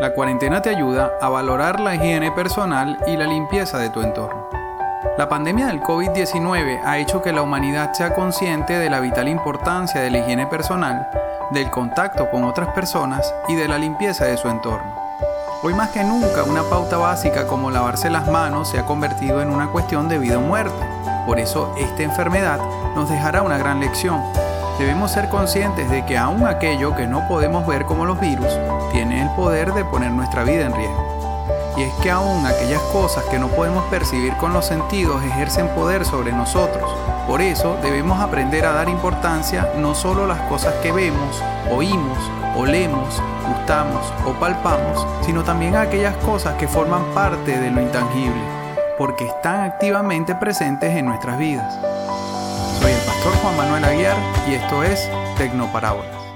La cuarentena te ayuda a valorar la higiene personal y la limpieza de tu entorno. La pandemia del COVID-19 ha hecho que la humanidad sea consciente de la vital importancia de la higiene personal, del contacto con otras personas y de la limpieza de su entorno. Hoy más que nunca una pauta básica como lavarse las manos se ha convertido en una cuestión de vida o muerte. Por eso esta enfermedad nos dejará una gran lección. Debemos ser conscientes de que aun aquello que no podemos ver como los virus tiene el poder de poner nuestra vida en riesgo. Y es que aún aquellas cosas que no podemos percibir con los sentidos ejercen poder sobre nosotros. Por eso debemos aprender a dar importancia no solo a las cosas que vemos, oímos, olemos, gustamos o palpamos, sino también a aquellas cosas que forman parte de lo intangible, porque están activamente presentes en nuestras vidas. Manuel Aguiar y esto es Tecnoparábolas.